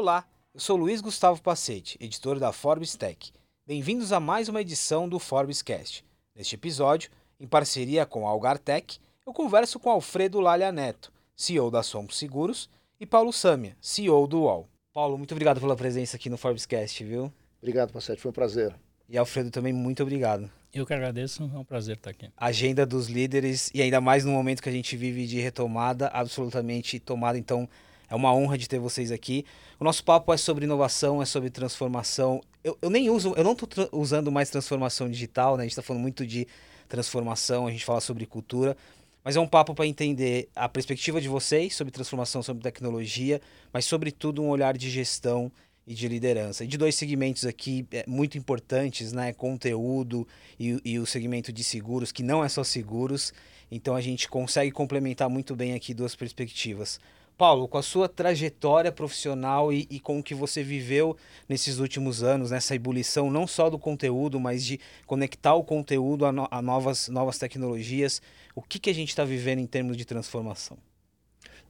Olá, eu sou Luiz Gustavo Pacete, editor da Forbes Tech. Bem-vindos a mais uma edição do Forbes Cast. Neste episódio, em parceria com a Algar Tech, eu converso com Alfredo Lalha Neto, CEO da Somos Seguros, e Paulo Samia, CEO do UOL. Paulo, muito obrigado pela presença aqui no Forbes Cast, viu? Obrigado, Pacete, foi um prazer. E Alfredo também, muito obrigado. Eu que agradeço, é um prazer estar aqui. Agenda dos líderes, e ainda mais no momento que a gente vive de retomada, absolutamente tomada, então é uma honra de ter vocês aqui. O nosso papo é sobre inovação, é sobre transformação. Eu, eu nem uso, eu não estou usando mais transformação digital, né? A gente está falando muito de transformação, a gente fala sobre cultura, mas é um papo para entender a perspectiva de vocês sobre transformação, sobre tecnologia, mas sobretudo um olhar de gestão e de liderança. E de dois segmentos aqui é, muito importantes, né? Conteúdo e, e o segmento de seguros, que não é só seguros. Então a gente consegue complementar muito bem aqui duas perspectivas. Paulo, com a sua trajetória profissional e, e, com o que você viveu nesses últimos anos, nessa ebulição não só do conteúdo, mas de conectar o conteúdo a, no, a novas, novas tecnologias, o que, que a gente está vivendo em termos de transformação?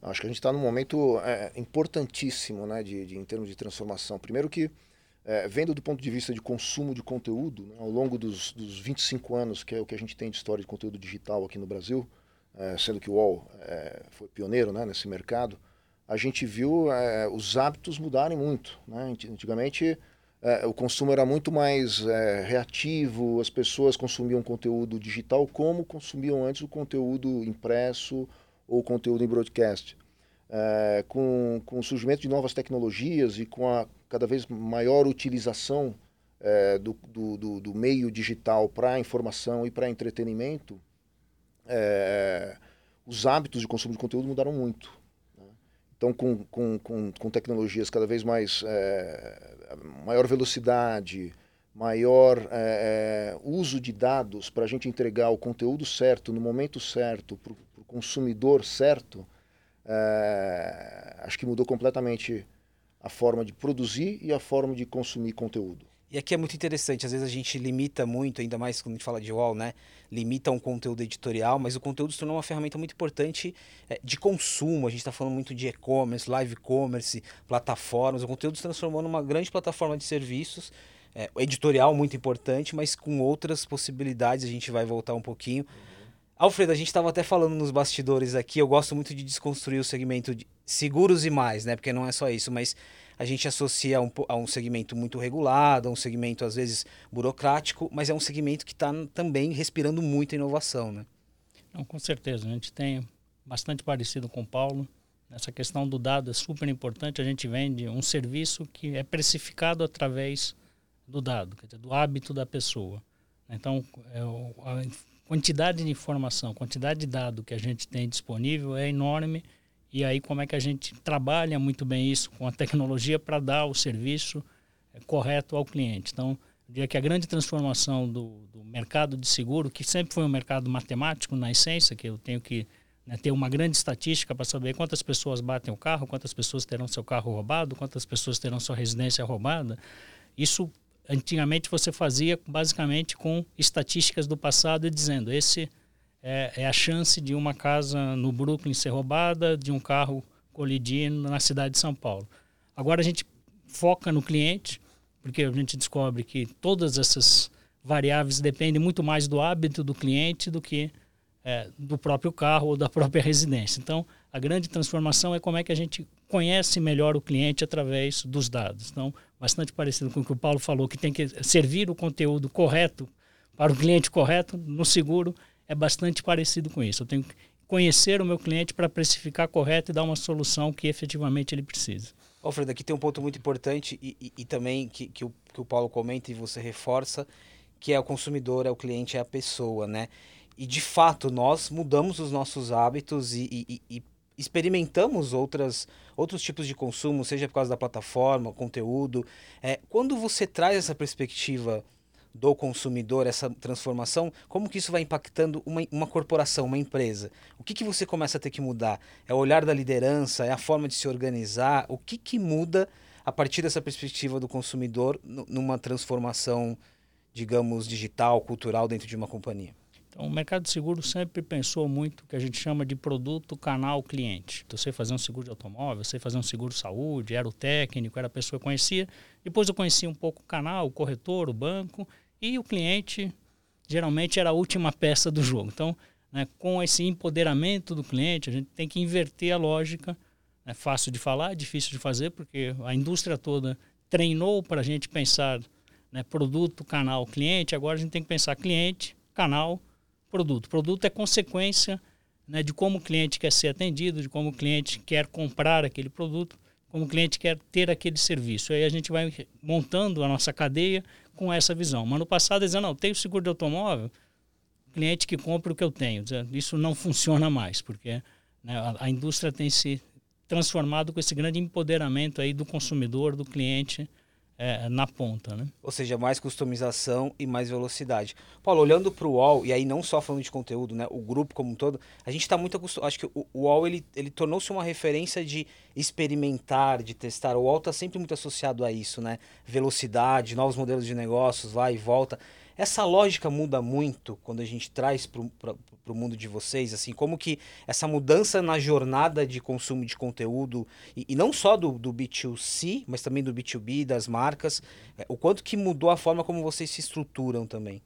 Acho que a gente está num momento é, importantíssimo né, de, de, em termos de transformação. Primeiro que, é, vendo do ponto de vista de consumo de conteúdo, né, ao longo dos, dos 25 anos, que é o que a gente tem de história de conteúdo digital aqui no Brasil, é, sendo que o UOL é, foi pioneiro né, nesse mercado, a gente viu é, os hábitos mudarem muito. Né? Antigamente, é, o consumo era muito mais é, reativo, as pessoas consumiam conteúdo digital como consumiam antes o conteúdo impresso ou conteúdo em broadcast. É, com, com o surgimento de novas tecnologias e com a cada vez maior utilização é, do, do, do, meio digital para informação e para entretenimento, é, os hábitos de consumo de conteúdo mudaram muito. Né? Então, com, com, com, com, tecnologias cada vez mais maior velocidade, maior uso de dados para a gente entregar o conteúdo certo, no momento certo, para o consumidor certo, é, acho que mudou completamente a forma de produzir e a forma de consumir conteúdo. E aqui é muito interessante, às vezes a gente limita muito, ainda mais quando a gente fala de wall, né? Limita um conteúdo editorial, mas o conteúdo se tornou uma ferramenta muito importante é, de consumo. A gente está falando muito de e-commerce, live commerce, plataformas. O conteúdo se transformou numa grande plataforma de serviços, é, editorial muito importante, mas com outras possibilidades. A gente vai voltar um pouquinho. Alfredo, a gente estava até falando nos bastidores aqui, eu gosto muito de desconstruir o segmento de seguros e mais, né? Porque não é só isso, mas a gente associa a um, a um segmento muito regulado, a um segmento às vezes burocrático, mas é um segmento que está também respirando muita inovação, né? Não, com certeza, a gente tem bastante parecido com o Paulo. Essa questão do dado é super importante. A gente vende um serviço que é precificado através do dado, dizer, do hábito da pessoa. Então, é, quantidade de informação, quantidade de dado que a gente tem disponível é enorme e aí como é que a gente trabalha muito bem isso com a tecnologia para dar o serviço é, correto ao cliente. Então, eu diria que a grande transformação do, do, mercado de seguro, que sempre foi um mercado matemático na essência, que eu tenho que né, ter uma grande estatística para saber quantas pessoas batem o carro, quantas pessoas terão seu carro roubado, quantas pessoas terão sua residência roubada. Isso antigamente você fazia basicamente com estatísticas do passado e dizendo esse é, é, a chance de uma casa no Brooklyn ser roubada, de um carro colidir na cidade de São Paulo. Agora a gente foca no cliente, porque a gente descobre que todas essas variáveis dependem muito mais do hábito do cliente do que é, do próprio carro ou da própria residência. Então, a grande transformação é como é que a gente conhece melhor o cliente através dos dados. Então, bastante parecido com o que o Paulo falou, que tem que servir o conteúdo correto para o cliente correto no seguro é bastante parecido com isso. Eu tenho que conhecer o meu cliente para precificar correto e dar uma solução que efetivamente ele precisa. Alfredo, aqui tem um ponto muito importante e, e, e também que, que o, que o Paulo comenta e você reforça, que é o consumidor, é o cliente, é a pessoa, né? E de fato nós mudamos os nossos hábitos e, e, e, experimentamos outras, outros tipos de consumo, seja por causa da plataforma, conteúdo. É, quando você traz essa perspectiva do consumidor, essa transformação, como que isso vai impactando uma, uma corporação, uma empresa? O que, que você começa a ter que mudar? É o olhar da liderança? É a forma de se organizar? O que, que muda a partir dessa perspectiva do consumidor numa transformação, digamos, digital, cultural dentro de uma companhia? Então, o mercado de seguro sempre pensou muito o que a gente chama de produto canal cliente. Então, você fazer um seguro de automóvel, você fazer um seguro saúde, era o técnico, era a pessoa que conhecia. Depois eu conhecia um pouco o canal, o corretor, o banco e o cliente geralmente era a última peça do jogo. Então, né, com esse empoderamento do cliente, a gente tem que inverter a lógica. É fácil de falar, difícil de fazer, porque a indústria toda treinou para a gente pensar né, produto, canal, cliente. Agora a gente tem que pensar cliente, canal, produto. Produto é consequência né, de como o cliente quer ser atendido, de como o cliente quer comprar aquele produto, como o cliente quer ter aquele serviço. Aí a gente vai montando a nossa cadeia com essa visão. Mas no passado, dizendo, não, tenho seguro de automóvel, cliente que compra o que eu tenho. Isso não funciona mais, porque né, a, a indústria tem se transformado com esse grande empoderamento aí do consumidor, do cliente, é, na ponta, né? Ou seja, mais customização e mais velocidade. Paulo, olhando para o UOL, e aí não só falando de conteúdo, né? O grupo como um todo, a gente está muito acostumado. Acho que o, UOL ele, ele tornou-se uma referência de experimentar, de testar. O UOL está sempre muito associado a isso, né? Velocidade, novos modelos de negócios, vai e volta. Essa lógica muda muito quando a gente traz para o mundo de vocês, assim, como que essa mudança na jornada de consumo de conteúdo, e, e não só do, do B2C, mas também do B2B, das marcas, é, o quanto que mudou a forma como vocês se estruturam também?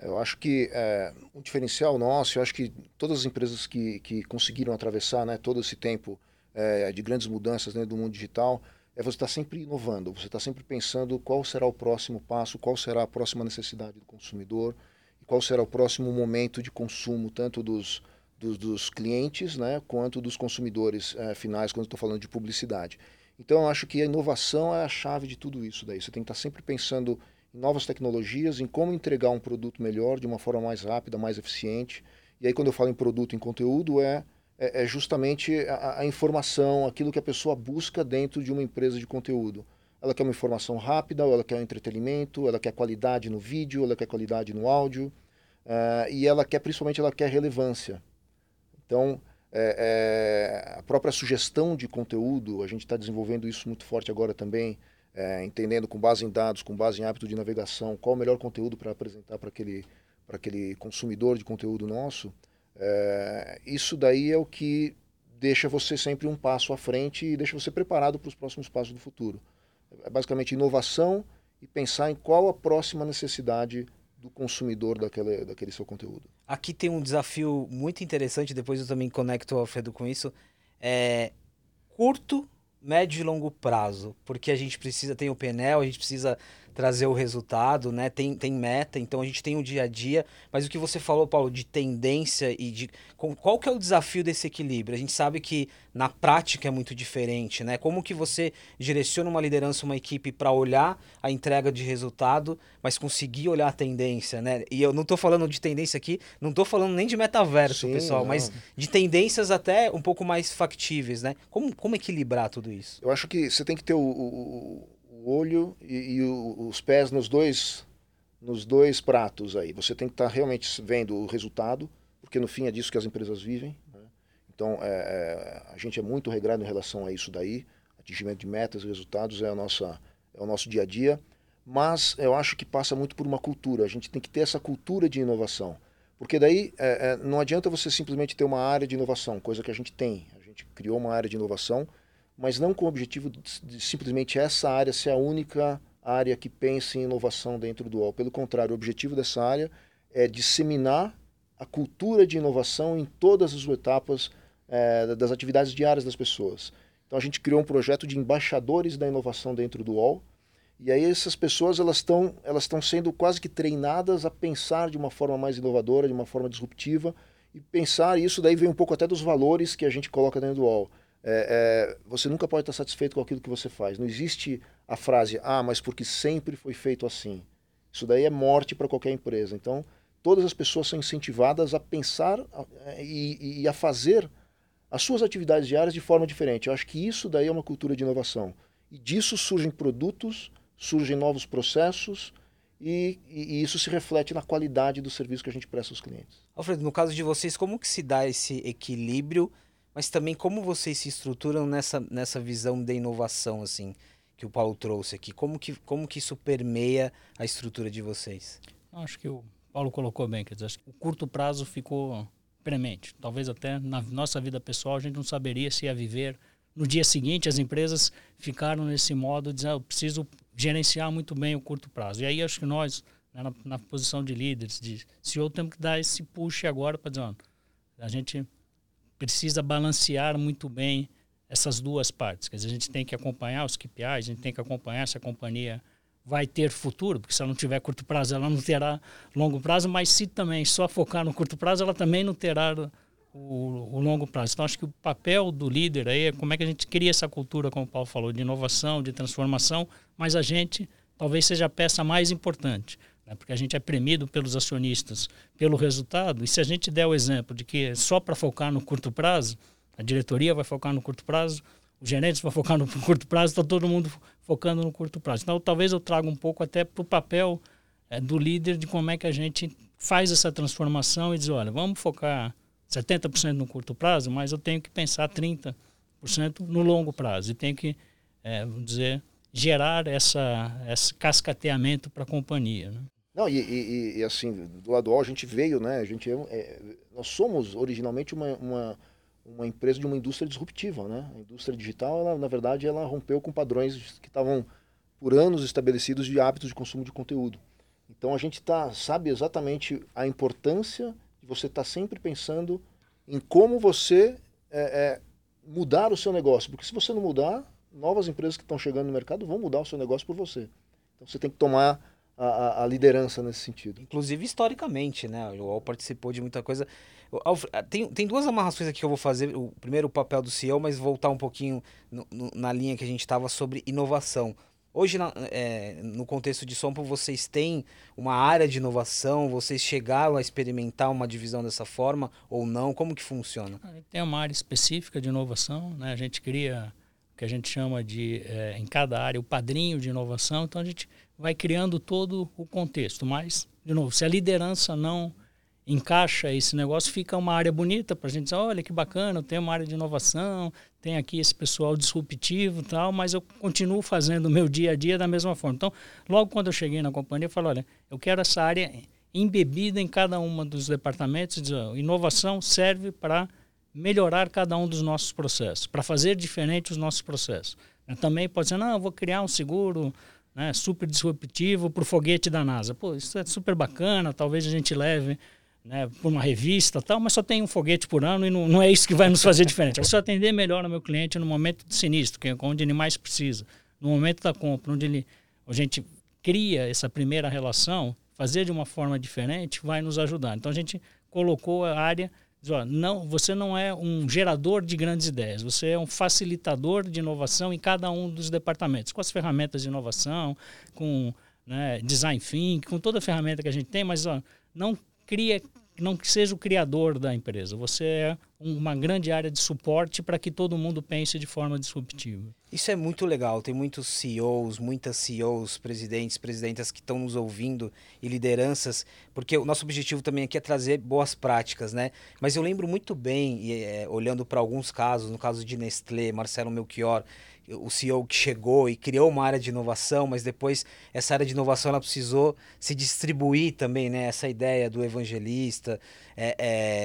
Eu acho que é, um diferencial nosso, eu acho que todas as empresas que, que conseguiram atravessar né, todo esse tempo é, de grandes mudanças dentro do mundo digital, é você estar tá sempre inovando, você está sempre pensando qual será o próximo passo, qual será a próxima necessidade do consumidor e qual será o próximo momento de consumo, tanto dos, dos, dos clientes né, quanto dos consumidores é, finais, quando estou falando de publicidade. Então, eu acho que a inovação é a chave de tudo isso. Daí. Você tem que estar tá sempre pensando em novas tecnologias, em como entregar um produto melhor, de uma forma mais rápida, mais eficiente. E aí, quando eu falo em produto, em conteúdo, é é, é justamente a, a, informação, aquilo que a pessoa busca dentro de uma empresa de conteúdo. Ela quer uma informação rápida, ela quer um entretenimento, ela quer qualidade no vídeo, ela quer qualidade no áudio, uh, e ela quer, principalmente, ela quer relevância. Então, é, é, a própria sugestão de conteúdo, a gente está desenvolvendo isso muito forte agora também, é, entendendo com base em dados, com base em hábito de navegação, qual o melhor conteúdo para apresentar para aquele, aquele consumidor de conteúdo nosso. É, isso daí é o que deixa você sempre um passo à frente e deixa você preparado para os próximos passos do futuro. É basicamente inovação e pensar em qual a próxima necessidade do consumidor daquele, daquele seu conteúdo. Aqui tem um desafio muito interessante, depois eu também conecto o Alfredo com isso. É curto, médio e longo prazo, porque a gente precisa, tem o Penel, a gente precisa trazer o resultado, né? Tem, tem meta, então a gente tem o dia a dia. Mas o que você falou, Paulo, de tendência e de. Qual que é o desafio desse equilíbrio? A gente sabe que na prática é muito diferente, né? Como que você direciona uma liderança, uma equipe para olhar a entrega de resultado, mas conseguir olhar a tendência, né? E eu não estou falando de tendência aqui, não estou falando nem de metaverso, Sim, pessoal, não. mas de tendências até um pouco mais factíveis, né? Como, como equilibrar tudo isso? Eu acho que você tem que ter o, o olho e, e o, os pés nos dois, nos dois pratos aí. Você tem que estar tá realmente vendo o resultado, porque no fim é disso que as empresas vivem. Né? Então, é, é, a gente é muito regrado em relação a isso daí. Atingimento de metas e resultados é, a nossa, é o nosso dia a dia. Mas eu acho que passa muito por uma cultura. A gente tem que ter essa cultura de inovação. Porque daí é, é não adianta você simplesmente ter uma área de inovação, coisa que a gente tem. A gente criou uma área de inovação mas não com o objetivo de, simplesmente essa área ser a única área que pense em inovação dentro do UOL. Pelo contrário, o objetivo dessa área é disseminar a cultura de inovação em todas as etapas é, das atividades diárias das pessoas. Então a gente criou um projeto de embaixadores da inovação dentro do UOL, e aí essas pessoas elas estão elas estão sendo quase que treinadas a pensar de uma forma mais inovadora, de uma forma disruptiva, e pensar isso daí vem um pouco até dos valores que a gente coloca dentro do UOL é, é, você nunca pode estar satisfeito com aquilo que você faz. Não existe a frase, ah, mas porque sempre foi feito assim. Isso daí é morte para qualquer empresa. Então, todas as pessoas são incentivadas a pensar é, e, e, a fazer as suas atividades diárias de forma diferente. Eu acho que isso daí é uma cultura de inovação. E disso surgem produtos, surgem novos processos e, e, isso se reflete na qualidade do serviço que a gente presta aos clientes. Alfredo, no caso de vocês, como que se dá esse equilíbrio mas também como vocês se estruturam nessa, nessa visão de inovação, assim, que o Paulo trouxe aqui? Como que, como que isso permeia a estrutura de vocês? Acho que o Paulo colocou bem, quer dizer, o curto prazo ficou premente. Talvez até na nossa vida pessoal a gente não saberia se ia viver no dia seguinte. As empresas ficaram nesse modo dizer, ah, eu preciso gerenciar muito bem o curto prazo. E aí acho que nós, né, na, na, posição de líderes, de CEO, temos que dar esse push agora para dizer, ó, a gente precisa balancear muito bem essas duas partes. Quer dizer, a gente tem que acompanhar os KPIs, a gente tem que acompanhar se a companhia vai ter futuro, porque se ela não tiver curto prazo, ela não terá longo prazo, mas se também só focar no curto prazo, ela também não terá o, o, longo prazo. Então, acho que o papel do líder aí é como é que a gente cria essa cultura, como o Paulo falou, de inovação, de transformação, mas a gente talvez seja a peça mais importante, né? porque a gente é premido pelos acionistas pelo resultado, e se a gente der o exemplo de que só para focar no curto prazo, a diretoria vai focar no curto prazo, os gerentes vão focar no curto prazo, está todo mundo focando no curto prazo. Então, talvez eu traga um pouco até para o papel é, do líder de como é que a gente faz essa transformação e diz, olha, vamos focar 70% no curto prazo, mas eu tenho que pensar 30% no longo prazo e tenho que, é, vamos dizer, gerar essa, esse cascateamento para a companhia. Né? Não, e, e, e, assim, do lado A a gente veio, né? A gente é, é, nós somos originalmente uma, uma uma empresa de uma indústria disruptiva, né? A indústria digital, ela, na verdade, ela rompeu com padrões que estavam por anos estabelecidos de hábitos de consumo de conteúdo. Então a gente tá, sabe exatamente a importância de você estar tá sempre pensando em como você é, é, mudar o seu negócio, porque se você não mudar, novas empresas que estão chegando no mercado vão mudar o seu negócio por você. Então você tem que tomar a, a, liderança nesse sentido. Inclusive historicamente, né? O UOL participou de muita coisa ah, tem, tem duas amarrações aqui que eu vou fazer. O primeiro, o papel do CEO, mas voltar um pouquinho no, no, na linha que a gente estava sobre inovação. Hoje, na, é, no contexto de Sompo, vocês têm uma área de inovação? Vocês chegaram a experimentar uma divisão dessa forma ou não? Como que funciona? Tem uma área específica de inovação. Né? A gente cria o que a gente chama de, é, em cada área, o padrinho de inovação. Então, a gente vai criando todo o contexto. Mas, de novo, se a liderança não encaixa esse negócio, fica uma área bonita para a gente dizer, olha que bacana, tenho uma área de inovação, tem aqui esse pessoal disruptivo e tal, mas eu continuo fazendo o meu dia a dia da mesma forma. Então, logo quando eu cheguei na companhia, eu falei, olha, eu quero essa área embebida em cada um dos departamentos, dizer, inovação serve para melhorar cada um dos nossos processos, para fazer diferente os nossos processos. Também pode ser, não, eu vou criar um seguro né, super disruptivo para o foguete da NASA. Pô, isso é super bacana, talvez a gente leve né, por uma revista tal, mas só tem um foguete por ano e não, não é isso que vai nos fazer diferente. É só atender melhor o meu cliente no momento de sinistro, que é onde ele mais precisa. No momento da compra, onde ele, a gente cria essa primeira relação, fazer de uma forma diferente vai nos ajudar. Então a gente colocou a área, diz, ó, não, você não é um gerador de grandes ideias, você é um facilitador de inovação em cada um dos departamentos, com as ferramentas de inovação, com né, design thinking, com toda a ferramenta que a gente tem, mas ó, não cria não seja o criador da empresa. Você é uma grande área de suporte para que todo mundo pense de forma disruptiva. Isso é muito legal. Tem muitos CEOs, muitas CEOs, presidentes, presidentas que estão nos ouvindo e lideranças, porque o nosso objetivo também aqui é trazer boas práticas, né? Mas eu lembro muito bem, é, olhando para alguns casos, no caso de Nestlé, Marcelo Melchior, o CEO que chegou e criou uma área de inovação, mas depois essa área de inovação ela precisou se distribuir também, né? Essa ideia do evangelista, é,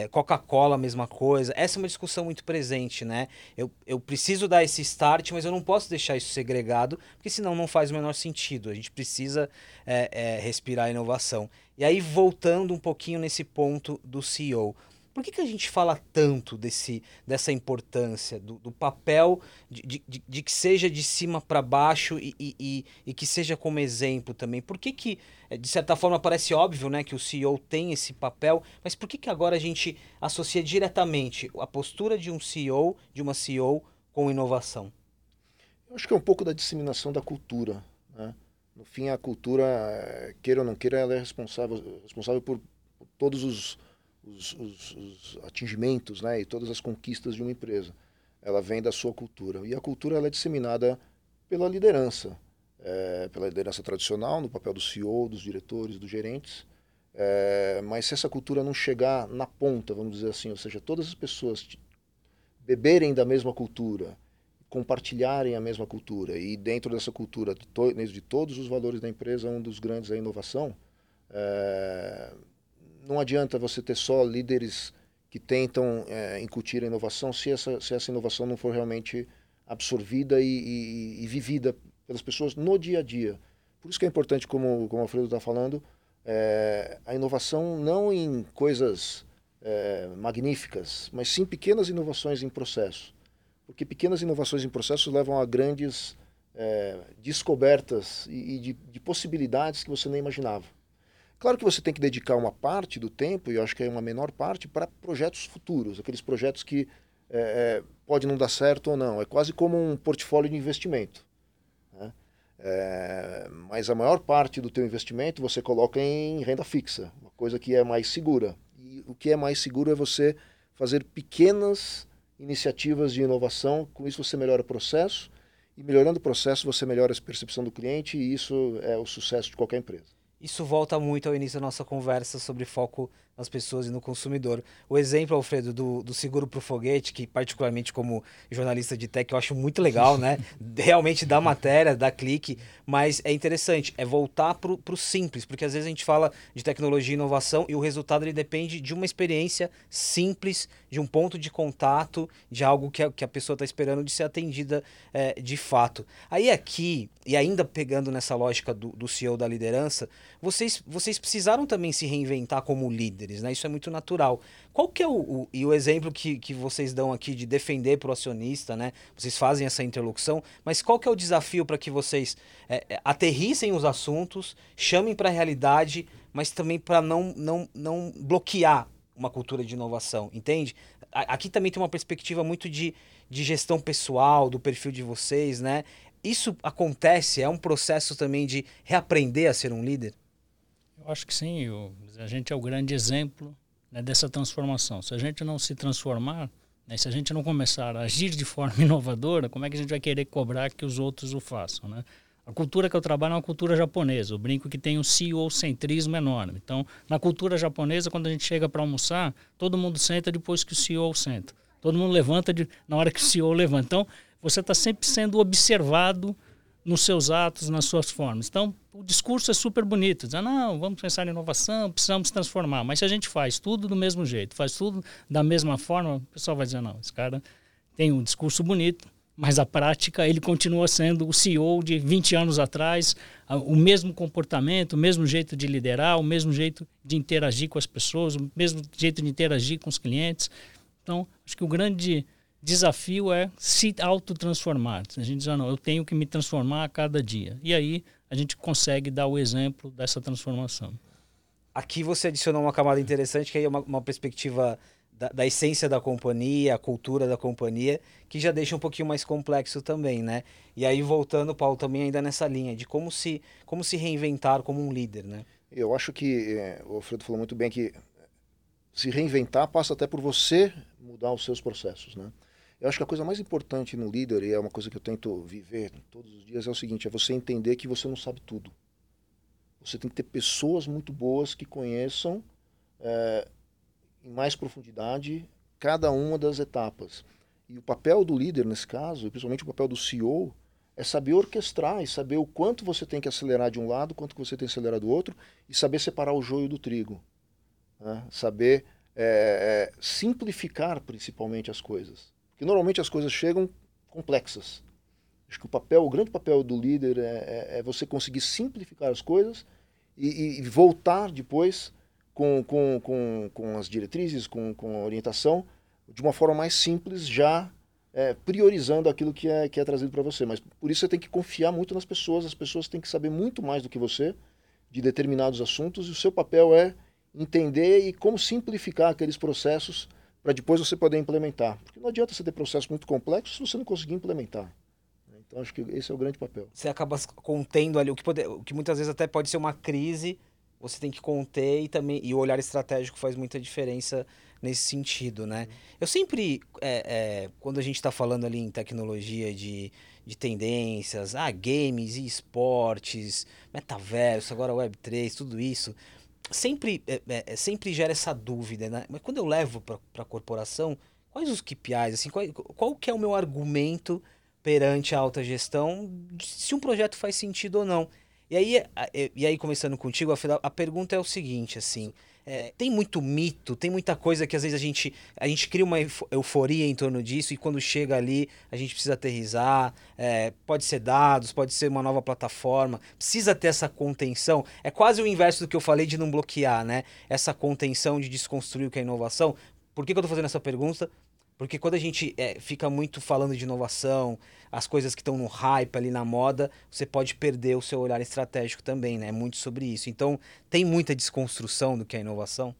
é, Coca-Cola, mesma coisa. Essa é uma discussão muito presente, né? Eu, eu preciso dar esse start, mas eu não posso deixar isso segregado, porque senão não faz o menor sentido. A gente precisa é, é respirar a inovação. E aí, voltando um pouquinho nesse ponto do CEO. Por que, que a gente fala tanto desse, dessa importância, do, do papel de, de, de, que seja de cima para baixo e, e, e, que seja como exemplo também? Por que, que, eh, de certa forma, parece óbvio né, que o CEO tem esse papel, mas por que, que agora a gente associa diretamente a postura de um CEO, de uma CEO, com inovação? Eu acho que é um pouco da disseminação da cultura. Né? No fim, a cultura, eh, queira ou não queira, ela é responsável, responsável por, por todos os os, os, os, atingimentos né, e todas as conquistas de uma empresa. Ela vem da sua cultura. E a cultura ela é disseminada pela liderança, é, pela liderança tradicional, no papel do CEO, dos diretores, dos gerentes. É, mas se essa cultura não chegar na ponta, vamos dizer assim, ou seja, todas as pessoas beberem da mesma cultura, compartilharem a mesma cultura e dentro dessa cultura, de, to de todos os valores da empresa, um dos grandes é a inovação, é, não adianta você ter só líderes que tentam é, incutir a inovação se essa, se essa inovação não for realmente absorvida e, e, e, vivida pelas pessoas no dia a dia. Por isso que é importante, como, como o Alfredo está falando, é, a inovação não em coisas é, magníficas, mas sim pequenas inovações em processo. Porque pequenas inovações em processo levam a grandes é, descobertas e, e de, de, possibilidades que você nem imaginava. Claro que você tem que dedicar uma parte do tempo, e eu acho que é uma menor parte, para projetos futuros, aqueles projetos que é, pode não dar certo ou não. É quase como um portfólio de investimento. Né? É, mas a maior parte do teu investimento você coloca em renda fixa, uma coisa que é mais segura. E o que é mais seguro é você fazer pequenas iniciativas de inovação, com isso você melhora o processo, e melhorando o processo, você melhora a percepção do cliente e isso é o sucesso de qualquer empresa. Isso volta muito ao início da nossa conversa sobre foco nas pessoas e no consumidor. O exemplo, Alfredo, do, do seguro para o foguete, que particularmente como jornalista de tech eu acho muito legal, né? Realmente dá matéria, dá clique, mas é interessante, é voltar para o simples, porque às vezes a gente fala de tecnologia e inovação e o resultado ele depende de uma experiência simples, de um ponto de contato, de algo que a, que a pessoa está esperando de ser atendida é, de fato. Aí aqui, e ainda pegando nessa lógica do, do CEO da liderança, vocês, vocês precisaram também se reinventar como né? Isso é muito natural. Qual que é o, o e o exemplo que, que vocês dão aqui de defender para o acionista, né? Vocês fazem essa interlocução, mas qual que é o desafio para que vocês é, é, aterrissem os assuntos, chamem para a realidade, mas também para não, não, não bloquear uma cultura de inovação, entende? Aqui também tem uma perspectiva muito de, de gestão pessoal, do perfil de vocês, né? Isso acontece, é um processo também de reaprender a ser um líder? Eu acho que sim. a gente é o grande exemplo né, dessa transformação. Se a gente não se transformar, né, se a gente não começar a agir de forma inovadora, como é que a gente vai querer cobrar que os outros o façam? Né? A cultura que eu trabalho é uma cultura japonesa. Eu brinco que tem um CEO-centrismo enorme. Então, na cultura japonesa, quando a gente chega para almoçar, todo mundo senta depois que o CEO senta. Todo mundo levanta de, na hora que o CEO levanta. Então, você está sempre sendo observado nos seus atos, nas suas formas. Então, o discurso é super bonito, dizendo, não, vamos pensar em inovação, precisamos transformar. Mas se a gente faz tudo do mesmo jeito, faz tudo da mesma forma, o pessoal vai dizer, não, esse cara tem um discurso bonito, mas a prática ele continua sendo o CEO de 20 anos atrás, o mesmo comportamento, o mesmo jeito de liderar, o mesmo jeito de interagir com as pessoas, o mesmo jeito de interagir com os clientes. Então, acho que o grande desafio é se autotransformar. A gente diz, ah, não, eu tenho que me transformar a cada dia. E aí a gente consegue dar o exemplo dessa transformação. Aqui você adicionou uma camada interessante, que é uma, uma perspectiva da, da, essência da companhia, a cultura da companhia, que já deixa um pouquinho mais complexo também, né? E aí voltando, Paulo, também ainda nessa linha de como se, como se reinventar como um líder, né? Eu acho que é, o Alfredo falou muito bem que se reinventar passa até por você mudar os seus processos, né? Eu acho que a coisa mais importante no líder, e é uma coisa que eu tento viver todos os dias, é o seguinte: é você entender que você não sabe tudo. Você tem que ter pessoas muito boas que conheçam é, em mais profundidade cada uma das etapas. E o papel do líder, nesse caso, principalmente o papel do CEO, é saber orquestrar e saber o quanto você tem que acelerar de um lado, quanto você tem que acelerar do outro, e saber separar o joio do trigo. Né? Saber é, é, simplificar, principalmente, as coisas que normalmente as coisas chegam complexas. Acho que o papel, o grande papel do líder é, é, é você conseguir simplificar as coisas e, e voltar depois com, com, com, com, as diretrizes, com, com a orientação, de uma forma mais simples, já é, priorizando aquilo que é, que é trazido para você. Mas por isso você tem que confiar muito nas pessoas, as pessoas têm que saber muito mais do que você de determinados assuntos e o seu papel é entender e como simplificar aqueles processos para depois você poder implementar. Porque não adianta você ter processos muito complexos se você não conseguir implementar. Então acho que esse é o grande papel. Você acaba contendo ali o que, pode, o que muitas vezes até pode ser uma crise, você tem que conter e também e o olhar estratégico faz muita diferença nesse sentido, né? Eu sempre, é, é, quando a gente está falando ali em tecnologia de, de tendências, ah, games e esportes, metaverso, agora Web3, tudo isso, sempre, é, é, é, sempre gera essa dúvida, né? Mas quando eu levo para a corporação, quais os KPIs, assim, qual, qual que é o meu argumento perante a alta gestão se um projeto faz sentido ou não? E aí, e aí começando contigo, a pergunta é o seguinte, assim, é, tem muito mito, tem muita coisa que às vezes a gente, a gente cria uma euforia em torno disso e quando chega ali a gente precisa aterrizar. É, pode ser dados, pode ser uma nova plataforma, precisa ter essa contenção. É quase o inverso do que eu falei de não bloquear, né? Essa contenção de desconstruir o que é inovação. Por que, que eu estou fazendo essa pergunta? Porque quando a gente é, fica muito falando de inovação, as coisas que estão no hype ali na moda, você pode perder o seu olhar estratégico também, né? É muito sobre isso. Então, tem muita desconstrução do que é inovação?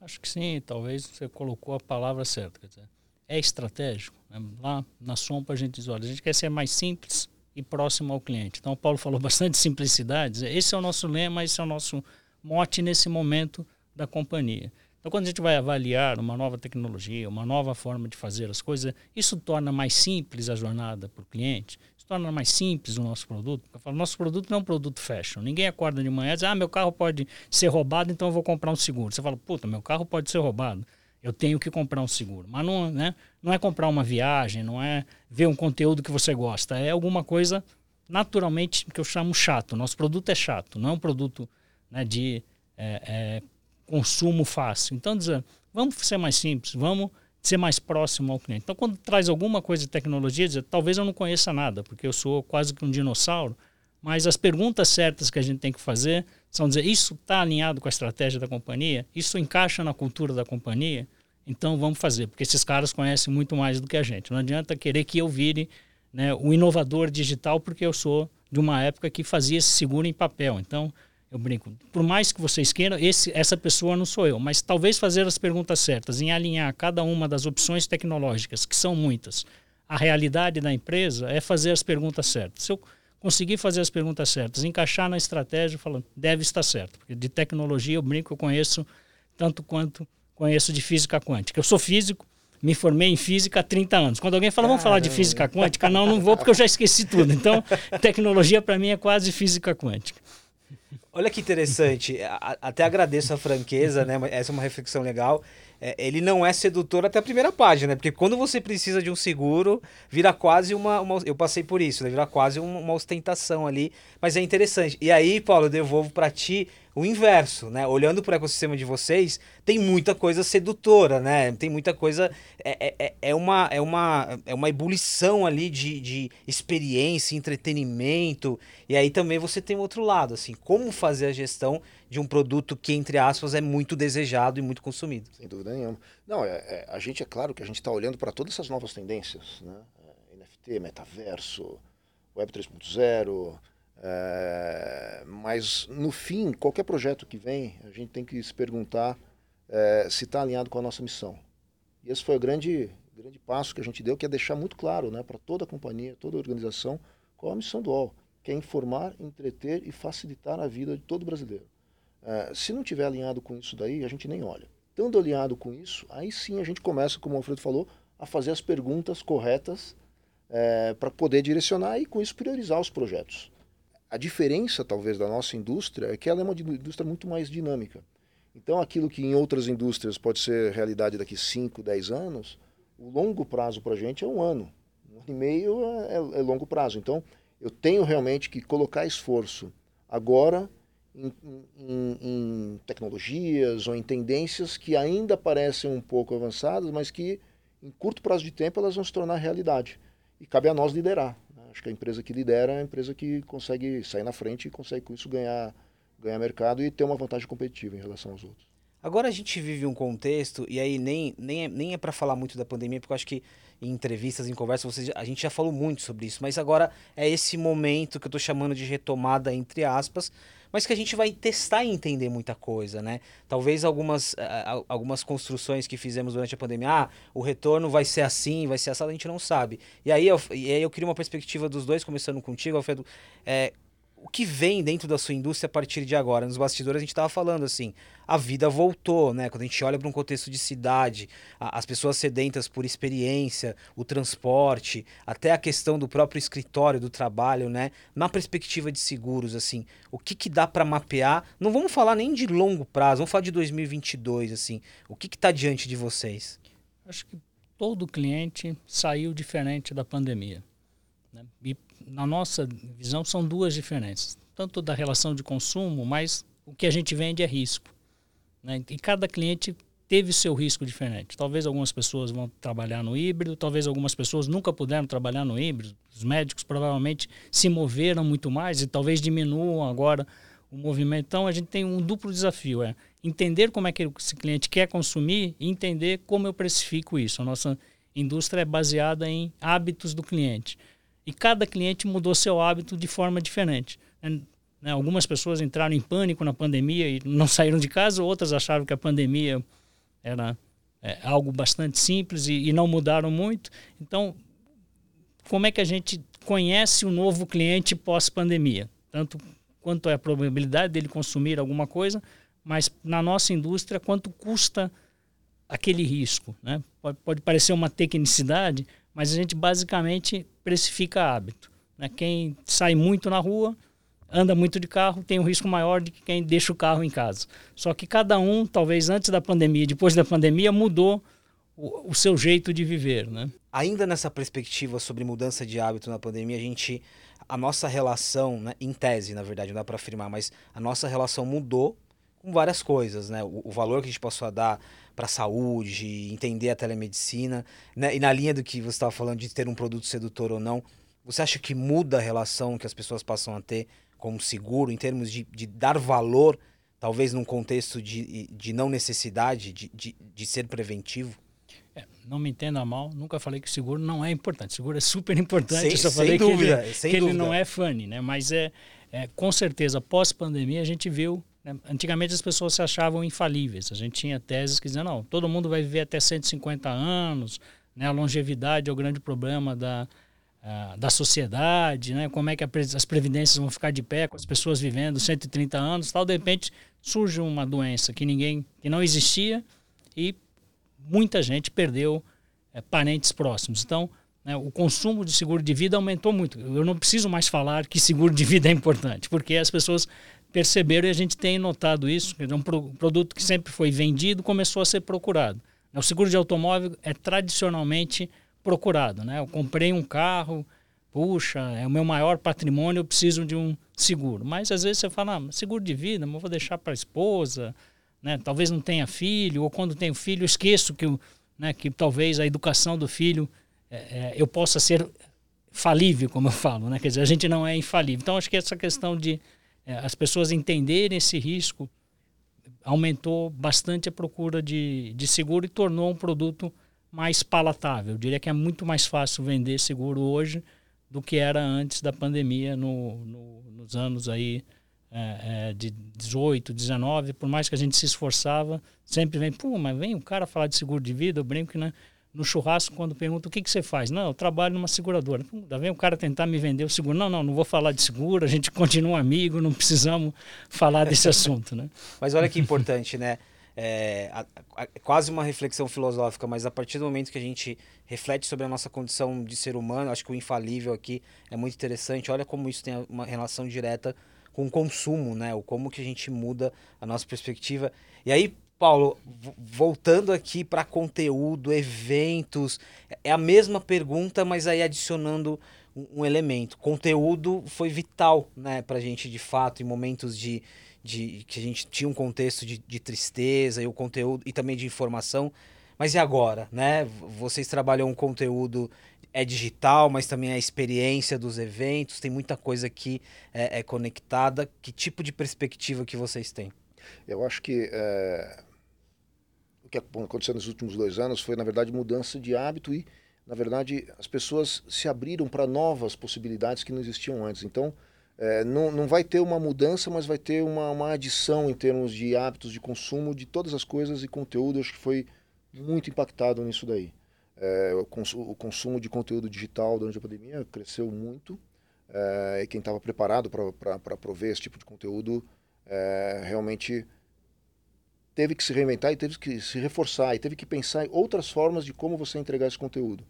Acho que sim, talvez você colocou a palavra certa. Quer dizer, é estratégico. Né? Lá na Sompa a gente diz, olha, a gente quer ser mais simples e próximo ao cliente. Então, o Paulo falou bastante de simplicidade. Esse é o nosso lema, esse é o nosso mote nesse momento da companhia. Então, quando a gente vai avaliar uma nova tecnologia, uma nova forma de fazer as coisas, isso torna mais simples a jornada para o cliente, isso torna mais simples o nosso produto. Eu falo, nosso produto não é um produto fashion. Ninguém acorda de manhã e diz, ah, meu carro pode ser roubado, então eu vou comprar um seguro. Você fala, puta, meu carro pode ser roubado. Eu tenho que comprar um seguro. Mas não, né, não é comprar uma viagem, não é ver um conteúdo que você gosta. É alguma coisa naturalmente que eu chamo chato. Nosso produto é chato, não é um produto né, de é, é, consumo fácil. Então, dizer, vamos ser mais simples, vamos ser mais próximo ao cliente. Então, quando traz alguma coisa de tecnologia, dizer, talvez eu não conheça nada, porque eu sou quase que um dinossauro, mas as perguntas certas que a gente tem que fazer são dizer, isso está alinhado com a estratégia da companhia? Isso encaixa na cultura da companhia? Então, vamos fazer, porque esses caras conhecem muito mais do que a gente. Não adianta querer que eu vire né, o inovador digital, porque eu sou de uma época que fazia esse seguro em papel. Então, eu brinco. Por mais que vocês queiram, esse, essa pessoa não sou eu. Mas talvez fazer as perguntas certas, em alinhar cada uma das opções tecnológicas, que são muitas, a realidade da empresa, é fazer as perguntas certas. Se eu conseguir fazer as perguntas certas, encaixar na estratégia, falando, deve estar certo. Porque de tecnologia, eu brinco, eu conheço tanto quanto conheço de física quântica. Eu sou físico, me formei em física há 30 anos. Quando alguém fala, vamos falar de física quântica, não, não vou porque eu já esqueci tudo. Então, tecnologia para mim é quase física quântica. Olha que interessante. Até agradeço a franqueza, né? Essa é uma reflexão legal. É, ele não é sedutor até a primeira página, né? Porque quando você precisa de um seguro, vira quase uma. uma eu passei por isso, né? Vira quase uma, uma ostentação ali. Mas é interessante. E aí, Paulo, eu devolvo para ti o inverso, né? Olhando para o ecossistema de vocês, tem muita coisa sedutora, né? Tem muita coisa. É, é, é, é uma, é, uma, é uma ebulição ali de, de experiência, entretenimento. E aí também você tem outro lado, assim, como fazer a gestão de um produto que, entre aspas, é muito desejado e muito consumido. Sem dúvida nenhuma. Não, é, é a gente é claro que a gente está olhando para todas essas novas tendências, né? É, NFT, metaverso, Web 3.0 é, mas, no fim, qualquer projeto que vem, a gente tem que se perguntar é, se está alinhado com a nossa missão. E esse foi o grande, grande passo que a gente deu, que é deixar muito claro né, para toda a companhia, toda a organização, qual a missão do UOL, que é informar, entreter e facilitar a vida de todo brasileiro. É, se não tiver alinhado com isso daí, a gente nem olha. Estando alinhado com isso, aí sim a gente começa, como o Alfredo falou, a fazer as perguntas corretas para poder direcionar e com isso priorizar os projetos. A diferença, talvez, da nossa indústria é que ela é uma indústria muito mais dinâmica. Então, aquilo que em outras indústrias pode ser realidade daqui 5, 10 anos, o longo prazo para a gente é um ano. Um ano e meio é, é, é, longo prazo. Então, eu tenho realmente que colocar esforço agora em, em, em tecnologias ou em tendências que ainda parecem um pouco avançadas, mas que em curto prazo de tempo elas vão se tornar realidade. E cabe a nós liderar. Acho que a empresa que lidera é a empresa que consegue sair na frente e consegue com isso ganhar, ganhar mercado e ter uma vantagem competitiva em relação aos outros. Agora a gente vive um contexto, e aí nem, nem é, nem é para falar muito da pandemia, porque eu acho que em entrevistas, em conversas, você, a gente já falou muito sobre isso, mas agora é esse momento que eu estou chamando de retomada, entre aspas, mas que a gente vai testar e entender muita coisa, né? Talvez algumas, uh, algumas construções que fizemos durante a pandemia, ah, o retorno vai ser assim, vai ser assim, a gente não sabe. E aí eu, e aí eu queria uma perspectiva dos dois, começando contigo, Alfredo. É, o que vem dentro da sua indústria a partir de agora? Nos bastidores a gente estava falando assim, a vida voltou, né? Quando a gente olha para um contexto de cidade, a, as pessoas sedentas por experiência, o transporte, até a questão do próprio escritório, do trabalho, né? Na perspectiva de seguros, assim, o que, que dá para mapear? Não vamos falar nem de longo prazo, vamos falar de 2022, assim. O que está diante de vocês? Acho que todo cliente saiu diferente da pandemia. Né? E na nossa visão, são duas diferenças. Tanto da relação de consumo, mas o que a gente vende é risco. Né? E cada cliente teve seu risco diferente. Talvez algumas pessoas vão trabalhar no híbrido, talvez algumas pessoas nunca puderam trabalhar no híbrido. Os médicos provavelmente se moveram muito mais e talvez diminuam agora o movimento. Então a gente tem um duplo desafio, é entender como é que esse cliente quer consumir e entender como eu precifico isso. A nossa indústria é baseada em hábitos do cliente. E cada cliente mudou seu hábito de forma diferente. Né? Algumas pessoas entraram em pânico na pandemia e não saíram de casa, outras acharam que a pandemia era é, algo bastante simples e, e não mudaram muito. Então, como é que a gente conhece o novo cliente pós-pandemia? Tanto quanto é a probabilidade dele consumir alguma coisa, mas na nossa indústria, quanto custa aquele risco. Né? Pode, pode parecer uma tecnicidade, mas a gente basicamente precifica hábito. Né? Quem sai muito na rua, anda muito de carro, tem um risco maior de que quem deixa o carro em casa. Só que cada um, talvez antes da pandemia, depois da pandemia, mudou o, o seu jeito de viver. Né? Ainda nessa perspectiva sobre mudança de hábito na pandemia, a gente a nossa relação, né, em tese, na verdade, não dá para afirmar, mas a nossa relação mudou com várias coisas, né? O, o valor que a gente passou a dar para a saúde, entender a telemedicina, né? E na linha do que você estava falando de ter um produto sedutor ou não, você acha que muda a relação que as pessoas passam a ter com o seguro em termos de, de dar valor, talvez num contexto de, de não necessidade, de, de, de ser preventivo? É, não me entenda mal, nunca falei que o seguro não é importante. O seguro é super importante. Sem, eu só sem falei dúvida, que, ele, que ele não é funny, né? Mas é, é com certeza, pós-pandemia, a gente viu. Né? Antigamente as pessoas se achavam infalíveis. A gente tinha teses que diziam: não, todo mundo vai viver até 150 anos, né? a longevidade é o grande problema da, uh, da sociedade, né? como é que as previdências vão ficar de pé com as pessoas vivendo 130 anos tal. De repente surge uma doença que ninguém, que não existia e muita gente perdeu é, parentes próximos. Então, né, o consumo de seguro de vida aumentou muito. Eu não preciso mais falar que seguro de vida é importante, porque as pessoas perceberam e a gente tem notado isso. É um produto que sempre foi vendido começou a ser procurado. O seguro de automóvel é tradicionalmente procurado. Né? Eu comprei um carro, puxa, é o meu maior patrimônio, eu preciso de um seguro. Mas às vezes você fala, ah, seguro de vida, mas vou deixar para a esposa, né? talvez não tenha filho, ou quando tenho filho, esqueço que, né, que talvez a educação do filho é, é, eu possa ser falível, como eu falo. Né? Quer dizer, a gente não é infalível. Então, acho que essa questão de é, as pessoas entenderem esse risco aumentou bastante a procura de, de seguro e tornou um produto mais palatável. Eu diria que é muito mais fácil vender seguro hoje do que era antes da pandemia, no, no, nos anos aí é, é, de 18, 19, por mais que a gente se esforçava, sempre vem, pô, mas vem o cara falar de seguro de vida, eu brinco, né? No churrasco, quando pergunta o que, que você faz? Não, eu trabalho numa seguradora. Pô, vem o cara tentar me vender o seguro. Não, não, não vou falar de seguro, a gente continua amigo, não precisamos falar desse assunto, né? Mas olha que importante, né? É, a, a, quase uma reflexão filosófica, mas a partir do momento que a gente reflete sobre a nossa condição de ser humano, acho que o infalível aqui é muito interessante. Olha como isso tem uma relação direta com o consumo, né? O como que a gente muda a nossa perspectiva. E aí, Paulo, voltando aqui para conteúdo, eventos, é a mesma pergunta, mas aí adicionando um, elemento. Conteúdo foi vital, né, para a gente de fato em momentos de, de que a gente tinha um contexto de, de tristeza e o conteúdo e também de informação. Mas e agora, né? Vocês trabalham um conteúdo é digital, mas também a experiência dos eventos, tem muita coisa aqui é, é conectada. Que tipo de perspectiva que vocês têm? Eu acho que é, o que aconteceu nos últimos dois anos foi, na verdade, mudança de hábito e, na verdade, as pessoas se abriram para novas possibilidades que não existiam antes. Então, é, não, não vai ter uma mudança, mas vai ter uma, uma adição em termos de hábitos de consumo de todas as coisas e conteúdo. Acho que foi muito impactado nisso daí. É, o, cons o, consumo de conteúdo digital durante a pandemia cresceu muito é, e quem estava preparado para prover esse tipo de conteúdo é, realmente teve que se reinventar e teve que se reforçar e teve que pensar em outras formas de como você entregar esse conteúdo.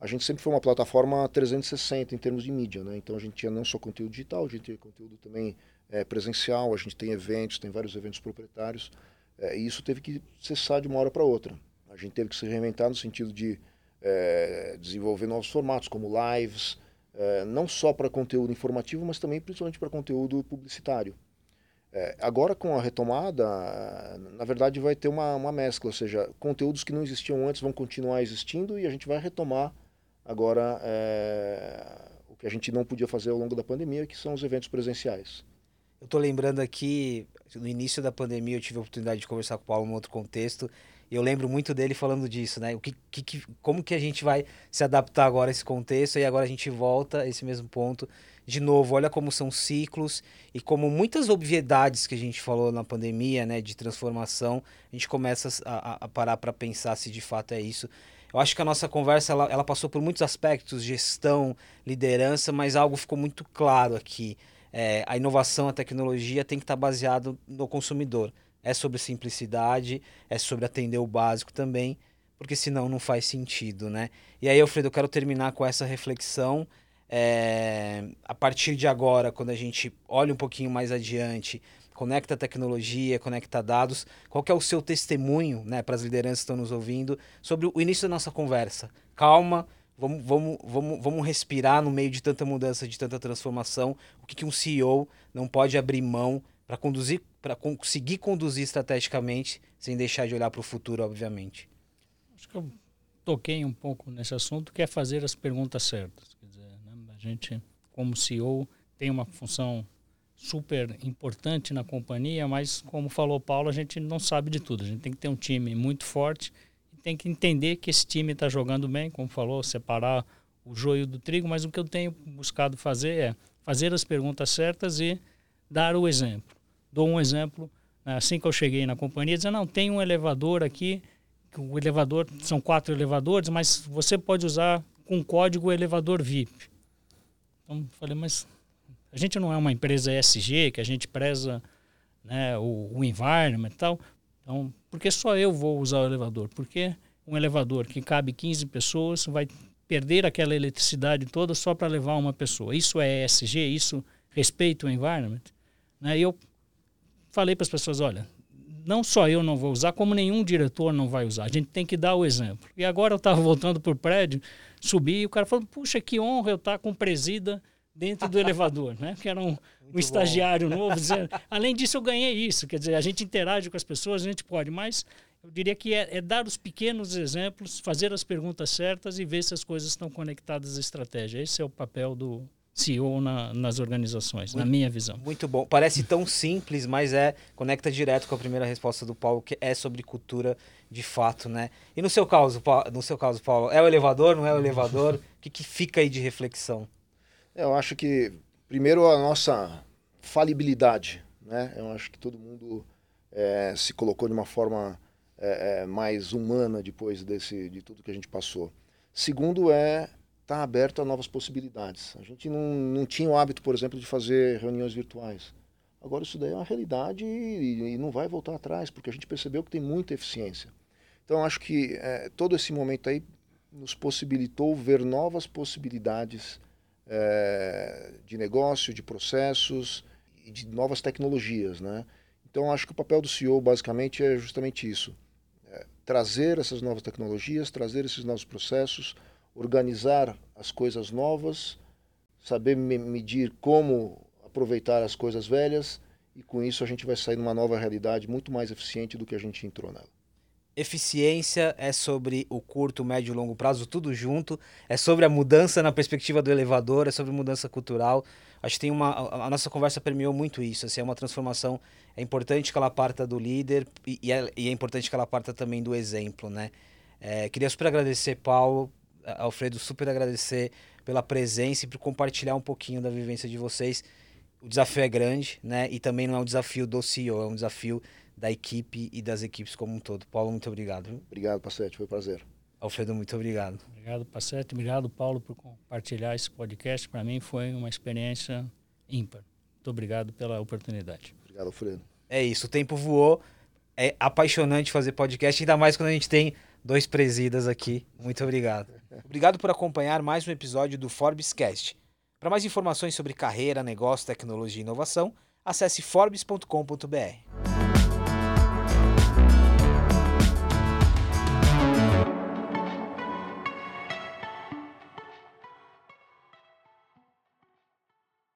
A gente sempre foi uma plataforma 360 em termos de mídia, né? então a gente tinha não só conteúdo digital, a gente tinha conteúdo também é, presencial, a gente tem eventos, tem vários eventos proprietários, é, e isso teve que cessar de uma hora para outra. A gente teve que se reinventar no sentido de é, desenvolver novos formatos, como lives, é, não só para conteúdo informativo, mas também principalmente para conteúdo publicitário. É, agora, com a retomada, na verdade, vai ter uma, uma mescla, ou seja, conteúdos que não existiam antes vão continuar existindo e a gente vai retomar agora é, o que a gente não podia fazer ao longo da pandemia, que são os eventos presenciais. Eu estou lembrando aqui, no início da pandemia, eu tive a oportunidade de conversar com o Paulo em outro contexto, e eu lembro muito dele falando disso, né? O que, que, como que a gente vai se adaptar agora a esse contexto, e agora a gente volta a esse mesmo ponto de novo, olha como são ciclos e como muitas obviedades que a gente falou na pandemia, né, de transformação, a gente começa a, a parar para pensar se de fato é isso. Eu acho que a nossa conversa ela, ela passou por muitos aspectos, gestão, liderança, mas algo ficou muito claro aqui. É, a inovação, a tecnologia tem que estar baseado no consumidor. É sobre simplicidade, é sobre atender o básico também, porque senão não faz sentido, né? E aí, Alfredo, eu quero terminar com essa reflexão é, a partir de agora, quando a gente olha um pouquinho mais adiante, conecta tecnologia, conecta dados, qual é o seu testemunho né, para as lideranças que estão nos ouvindo sobre o início da nossa conversa? Calma, vamos, vamos, vamos, vamos respirar no meio de tanta mudança, de tanta transformação. O que, que um CEO não pode abrir mão para conduzir, para conseguir conduzir estrategicamente, sem deixar de olhar para o futuro, obviamente? Acho que eu toquei um pouco nesse assunto, que é fazer as perguntas certas gente, como CEO, tem uma função super importante na companhia, mas como falou Paulo, a gente não sabe de tudo. A gente tem que ter um time muito forte e tem que entender que esse time está jogando bem, como falou, separar o joio do trigo. Mas o que eu tenho buscado fazer é fazer as perguntas certas e dar o exemplo. Dou um exemplo. Né, assim que eu cheguei na companhia, dizendo, não, tem um elevador aqui, o elevador, são quatro elevadores, mas você pode usar com código elevador VIP. Então, falei, mas a gente não é uma empresa ESG, que a gente preza né, o, o environment e tal. Então, por que só eu vou usar o elevador? Porque um elevador que cabe 15 pessoas vai perder aquela eletricidade toda só para levar uma pessoa. Isso é ESG? Isso respeita o environment? Né? E eu falei para as pessoas, olha, não só eu não vou usar, como nenhum diretor não vai usar. A gente tem que dar o exemplo. E agora eu estava voltando para o prédio, subi e o cara falou: puxa, que honra eu estar com presida dentro do elevador, né? Que era um, um estagiário novo. Dizendo, Além disso, eu ganhei isso. Quer dizer, a gente interage com as pessoas, a gente pode, mas eu diria que é, é, dar os pequenos exemplos, fazer as perguntas certas e ver se as coisas estão conectadas à estratégia. Esse é o papel do, CEO na, nas organizações, muito, na minha visão. Muito bom. Parece tão simples, mas é conecta direto com a primeira resposta do Paulo, que é sobre cultura de fato, né? E no seu caso, Paulo, no seu caso, Paulo, é o elevador, não é o elevador? o que, que fica aí de reflexão? Eu acho que primeiro a nossa falibilidade, né? Eu acho que todo mundo é, se colocou de uma forma é, é, mais humana depois desse de tudo que a gente passou. Segundo é está aberto a novas possibilidades. A gente não, não tinha o hábito, por exemplo, de fazer reuniões virtuais. Agora isso daí é uma realidade e, e não vai voltar atrás, porque a gente percebeu que tem muita eficiência. Então acho que é, todo esse momento aí nos possibilitou ver novas possibilidades é, de negócio, de processos e de novas tecnologias, né? Então acho que o papel do CEO basicamente é justamente isso: é, trazer essas novas tecnologias, trazer esses novos processos, organizar as coisas novas, saber me medir como aproveitar as coisas velhas e com isso a gente vai sair numa nova realidade muito mais eficiente do que a gente entrou nela. Eficiência é sobre o curto, médio e longo prazo, tudo junto. É sobre a mudança na perspectiva do elevador, é sobre mudança cultural. Acho que tem uma. A nossa conversa permeou muito isso. Assim, é uma transformação. É importante que ela parta do líder e, e, é, e é importante que ela parta também do exemplo, né? É, queria super agradecer, Paulo, Alfredo, super agradecer pela presença e por compartilhar um pouquinho da vivência de vocês. O desafio é grande, né? E também não é um desafio do CEO, é um desafio da equipe e das equipes como um todo. Paulo, muito obrigado. Viu? Obrigado, Passetti, foi um prazer. Alfredo, muito obrigado. Obrigado, Passetti. Obrigado, Paulo, por compartilhar esse podcast. Para mim foi uma experiência ímpar. Muito obrigado pela oportunidade. Obrigado, Alfredo. É isso, o tempo voou. É apaixonante fazer podcast, ainda mais quando a gente tem dois presidas aqui. Muito obrigado. Obrigado por acompanhar mais um episódio do Forbes Cast. Para mais informações sobre carreira, negócio, tecnologia e inovação, acesse forbes.com.br.